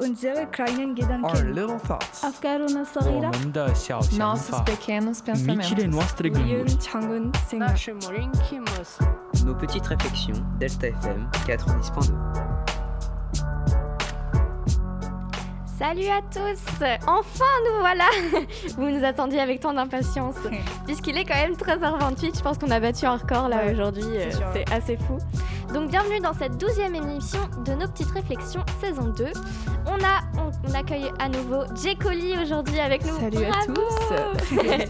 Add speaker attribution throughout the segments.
Speaker 1: unsere kleinen Gedanken.
Speaker 2: Nos petites réflexions, Delta FM 90.2.
Speaker 3: Salut à tous. Enfin nous voilà. Vous nous attendiez avec tant d'impatience, puisqu'il est quand même 13h28, je pense qu'on a battu un record là aujourd'hui,
Speaker 1: c'est
Speaker 3: assez fou. Donc bienvenue dans cette douzième émission de nos petites réflexions saison 2. On, a, on, on accueille à nouveau J. Colli aujourd'hui avec nous.
Speaker 4: Salut à tous.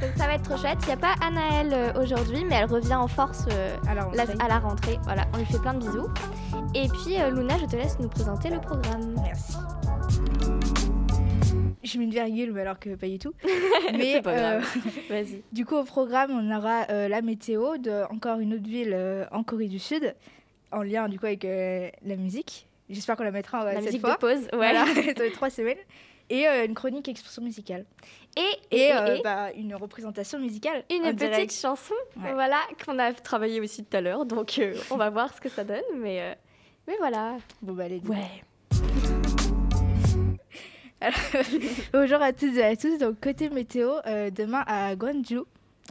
Speaker 3: Donc ça va être trop chouette. Il n'y a pas Anaëlle euh, aujourd'hui, mais elle revient en force euh,
Speaker 1: Alors,
Speaker 3: la- à la rentrée. Voilà, on lui fait plein de bisous. Et puis euh, Luna, je te laisse nous présenter le programme.
Speaker 1: Merci. J'ai mis une virgule, mais alors que pas du tout. Mais
Speaker 3: pas
Speaker 1: euh,
Speaker 3: grave. Vas-y.
Speaker 1: du coup, au programme, on aura euh, la météo de encore une autre ville euh, en Corée du Sud, en lien du coup avec euh, la musique. J'espère qu'on la mettra euh,
Speaker 3: La
Speaker 1: cette
Speaker 3: musique
Speaker 1: fois.
Speaker 3: de pause, voilà.
Speaker 1: Va être trois semaines. Et euh, une chronique expression musicale.
Speaker 3: Et,
Speaker 1: Et,
Speaker 3: et-
Speaker 1: euh,
Speaker 3: et
Speaker 1: bah, une représentation musicale.
Speaker 3: une petite
Speaker 1: direct.
Speaker 3: chanson,
Speaker 1: Ouais.
Speaker 3: voilà, qu'on a travaillé aussi tout à l'heure. Donc euh, on va voir ce que ça donne, mais euh, mais voilà.
Speaker 1: Bon, bah, allez,
Speaker 4: Ouais.
Speaker 1: Bonjour à toutes et à tous. Donc, côté météo, euh, demain à Gwangju,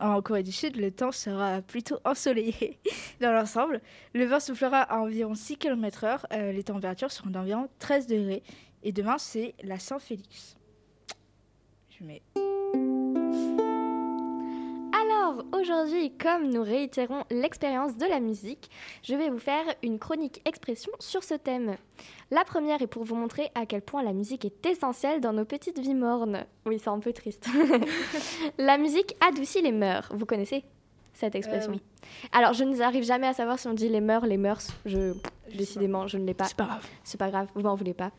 Speaker 1: en Corée du Sud, le temps sera plutôt ensoleillé dans l'ensemble. Le vent soufflera à environ 6 km/h. Euh, les températures seront d'environ 13 degrés. Et demain, c'est la Saint-Félix. Je mets.
Speaker 3: Alors aujourd'hui, comme nous réitérons l'expérience de la musique, je vais vous faire une chronique expression sur ce thème. La première est pour vous montrer à quel point la musique est essentielle dans nos petites vies mornes. Oui, c'est un peu triste. la musique adoucit les mœurs. Vous connaissez cette expression?
Speaker 1: Oui.
Speaker 3: Alors, je n'arrive jamais à savoir si on dit les mœurs, les mœurs. Je, décidément, je ne l'ai pas.
Speaker 4: C'est pas grave.
Speaker 3: C'est pas grave, vous m'en voulez pas.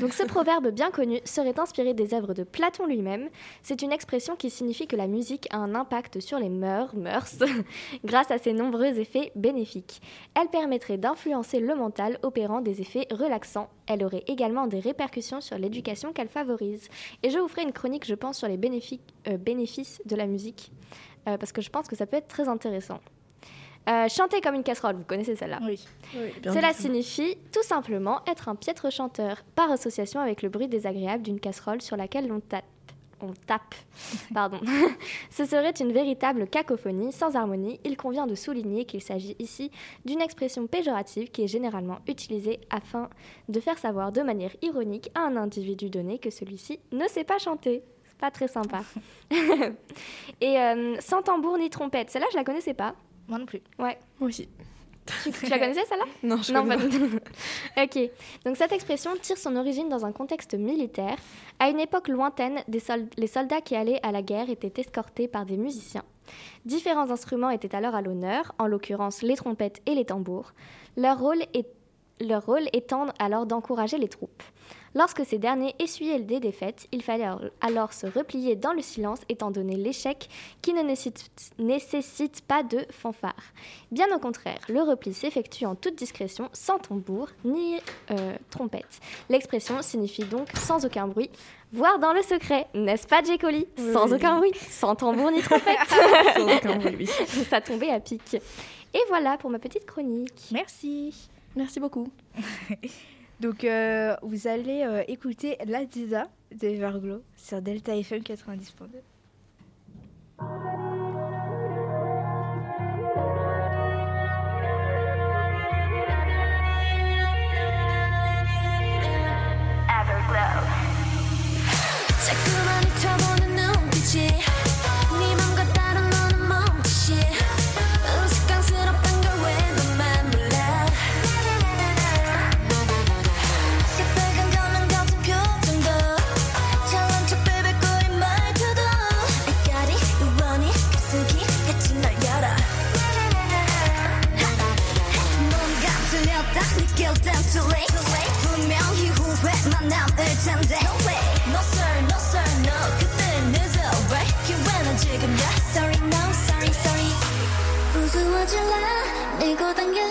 Speaker 3: Donc ce proverbe bien connu serait inspiré des œuvres de Platon lui-même. C'est une expression qui signifie que la musique a un impact sur les mœurs, mœurs, grâce à ses nombreux effets bénéfiques. Elle permettrait d'influencer le mental, opérant des effets relaxants. Elle aurait également des répercussions sur l'éducation qu'elle favorise. Et je vous ferai une chronique, je pense, sur les bénéfiques- euh, bénéfices de la musique, euh, parce que je pense que ça peut être très intéressant. Euh, chanter comme une casserole, vous connaissez celle-là
Speaker 1: Oui.
Speaker 3: Cela signifie tout simplement être un piètre chanteur, par association avec le bruit désagréable d'une casserole sur laquelle l'on tape. On tape. Pardon. Ce serait une véritable cacophonie sans harmonie. Il convient de souligner qu'il s'agit ici d'une expression péjorative qui est généralement utilisée afin de faire savoir de manière ironique à un individu donné que celui-ci ne sait pas chanter. C'est pas très sympa. Et euh, sans tambour ni trompette. Celle-là, je la connaissais pas.
Speaker 1: Moi non plus.
Speaker 3: Ouais.
Speaker 4: Moi aussi.
Speaker 3: Tu, tu la connaissais celle-là?
Speaker 4: Non, je
Speaker 3: non,
Speaker 4: connais
Speaker 3: pas tout. ok. Donc cette expression tire son origine dans un contexte militaire. À une époque lointaine, des les soldats qui allaient à la guerre étaient escortés par des musiciens. Différents instruments étaient alors à l'honneur, en l'occurrence les trompettes et les tambours. Leur rôle, est- leur rôle étant alors d'encourager les troupes. Lorsque ces derniers essuyaient des défaites, il fallait alors- se replier dans le silence étant donné l'échec qui ne nécessite, pas de fanfare. Bien au contraire, le repli s'effectue en toute discrétion, sans tambour ni euh, trompette. L'expression signifie donc sans aucun bruit, voire dans le secret, n'est-ce pas J. Colli? Sans
Speaker 4: Oui.
Speaker 3: aucun bruit, sans tambour ni trompette.
Speaker 4: Sans aucun bruit, oui.
Speaker 3: Ça tombait à pic. Et voilà pour ma petite chronique.
Speaker 1: Merci.
Speaker 4: Merci beaucoup.
Speaker 1: Donc, euh, vous allez euh, écouter La Diva de Verglo sur Delta FM 90.2.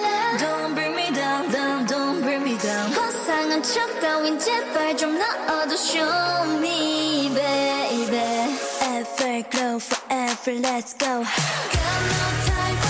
Speaker 5: Don't bring me down down don't bring me down 허상한 척 따윈 제발 좀 넣어도 Show me baby Ever glow forever let's go Got no time for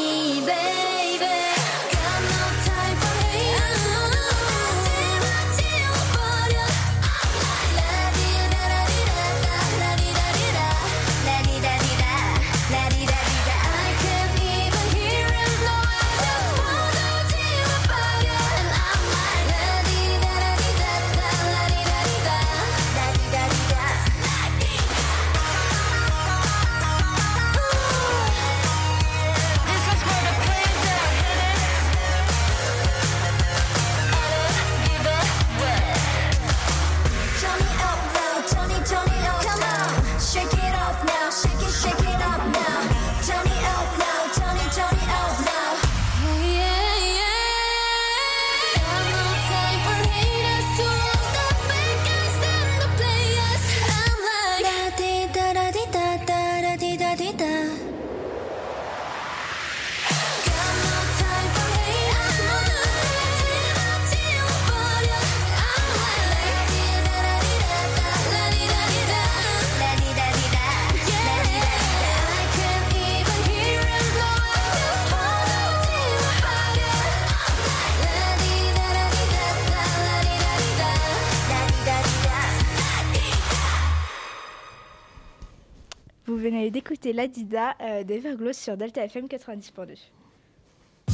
Speaker 1: venez d'écouter La Dida euh, d'Everglow sur Delta FM 90.2.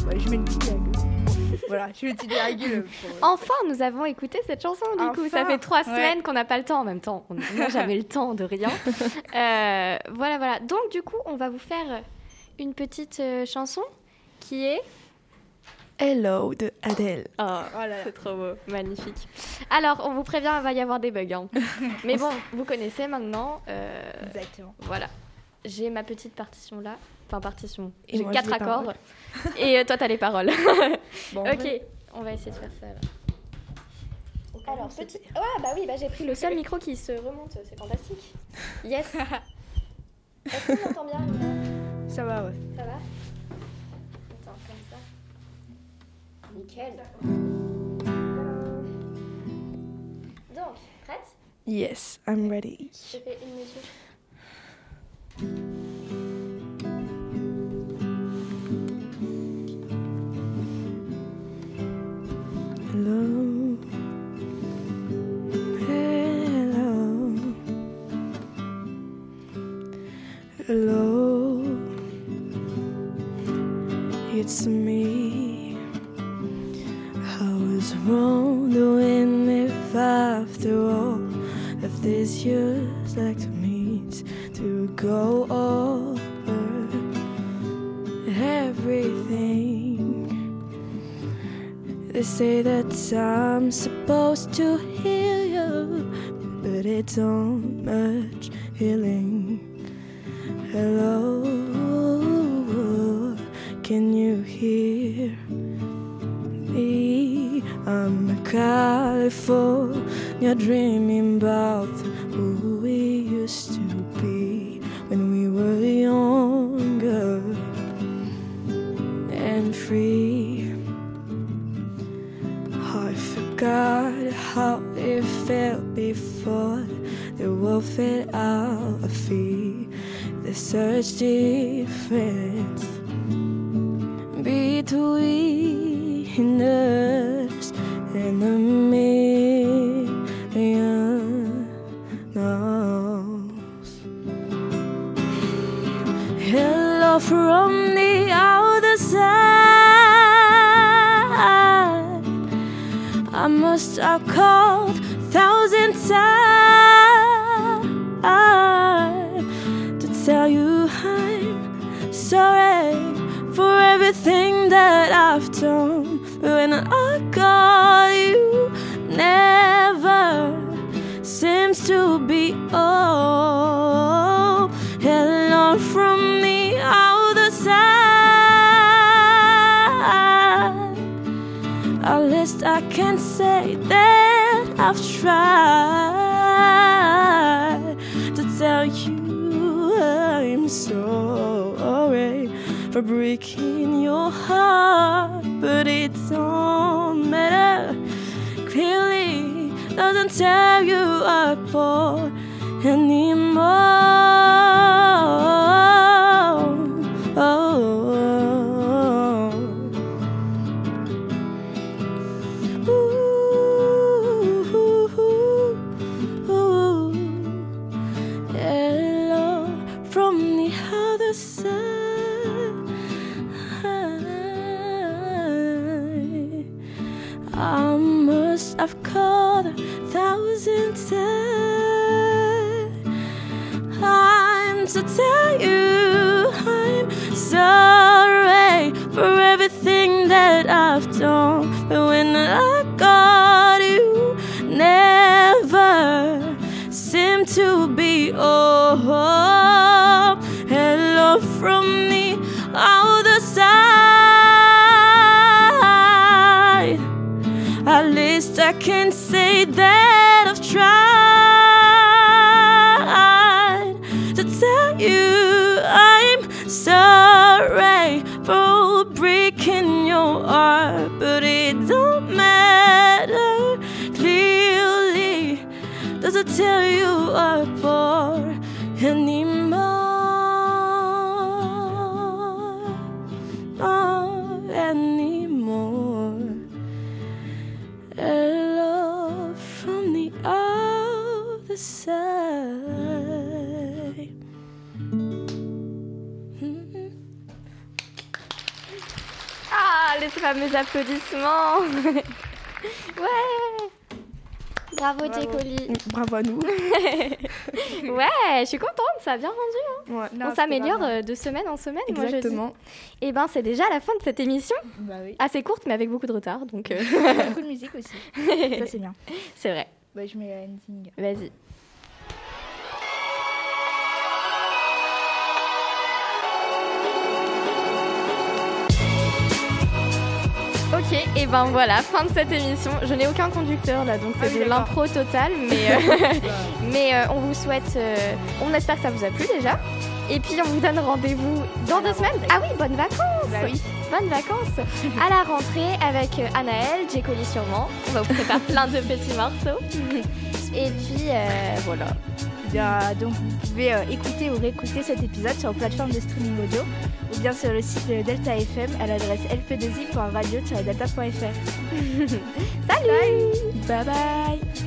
Speaker 1: Ouais, je mets une petite virgule. voilà, je mets une petite virgule. pour-
Speaker 3: Enfin, nous avons écouté cette chanson du coup. Ça fait trois
Speaker 1: ouais.
Speaker 3: semaines qu'on n'a pas le temps en même temps. On n'a jamais le temps de rien. Euh, voilà, voilà. Donc du coup, on va vous faire une petite euh, chanson qui est...
Speaker 4: Hello de Adele.
Speaker 3: Oh,
Speaker 1: Oh là là.
Speaker 3: c'est trop beau, magnifique. Alors, on vous prévient, il va y avoir des bugs. hein. Mais bon, vous connaissez maintenant. euh,
Speaker 1: Exactement.
Speaker 3: voilà. J'ai ma petite partition là. Enfin, partition.
Speaker 4: Et
Speaker 3: J'ai quatre accords.
Speaker 4: paroles.
Speaker 3: Et euh, toi, t'as les paroles.
Speaker 4: Bon,
Speaker 3: ok, on va essayer de faire ça. alors. Alors, petit. Ouais, bah oui, bah j'ai pris le seul micro qui se remonte, c'est fantastique. Yes. Est-ce qu'on m'entend bien,
Speaker 1: Ça va, ouais.
Speaker 3: Ça va? Attends, comme ça. Nickel. Donc, prête
Speaker 4: Yes, I'm ready.
Speaker 3: Je fais une mesure.
Speaker 4: Hello. Hello. Hello. It's me. I'm supposed to heal you, but it's so much healing. Hello, can you hear me? I'm a California dreaming about who we used to be when we were younger and free. Forgot how it felt before the fell out of feet. There's such difference between us and a million miles. Hello from the other side. I must have called thousand times to tell you I'm sorry for everything that I've done. When I call you, never seems to be all. Can say that I've tried to tell you I'm sorry for breaking your heart, but it don't matter. Clearly, doesn't tear you apart anymore. Have called a thousand times to tell you I'm sorry for everything that I've done. Can say that I've tried to tell you I'm sorry for breaking your heart, but it don't matter. Clearly, does it tear you apart anymore?
Speaker 3: Fameux applaudissements Ouais Bravo,
Speaker 1: Bravo. Bravo à nous.
Speaker 3: Ouais, je suis contente, ça a bien rendu. hein. On s'améliore euh, de semaine en semaine, moi je dis.
Speaker 1: Exactement.
Speaker 3: Et ben c'est déjà la fin de cette émission,
Speaker 1: Bah oui.
Speaker 3: assez courte mais avec beaucoup de retard, donc euh,
Speaker 1: Beaucoup de musique aussi. Ça, c'est bien.
Speaker 3: c'est vrai.
Speaker 1: Bah, je mets ending.
Speaker 3: Vas-y. Et ben voilà, fin de cette émission. Je n'ai aucun conducteur là, donc c'est
Speaker 1: Ah oui,
Speaker 3: de l'impro total, mais, euh, mais euh, on vous souhaite, euh, on espère que ça vous a plu déjà. Et puis on vous donne rendez-vous dans deux semaines. Ah oui, bonnes vacances
Speaker 1: Bah oui.
Speaker 3: Bonnes vacances à la rentrée avec euh, Anaël, Jekoli sûrement. On va vous préparer plein de petits morceaux. Et puis voilà.
Speaker 1: Bien, donc vous pouvez euh, écouter ou réécouter cet épisode sur la plateforme de streaming audio ou bien sur le site de Delta FM à l'adresse lp2i.radio-delta.fr.
Speaker 3: Salut!
Speaker 1: Bye bye